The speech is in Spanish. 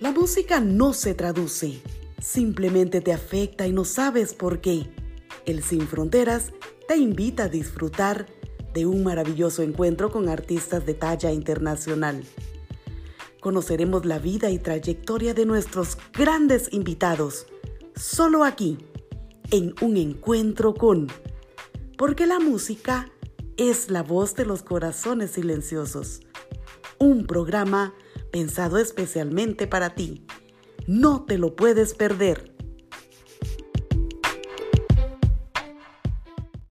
La música no se traduce, simplemente te afecta y no sabes por qué. El Sin Fronteras te invita a disfrutar de un maravilloso encuentro con artistas de talla internacional. Conoceremos la vida y trayectoria de nuestros grandes invitados, solo aquí, en un encuentro con... Porque la música es la voz de los corazones silenciosos. Un programa pensado especialmente para ti. No te lo puedes perder.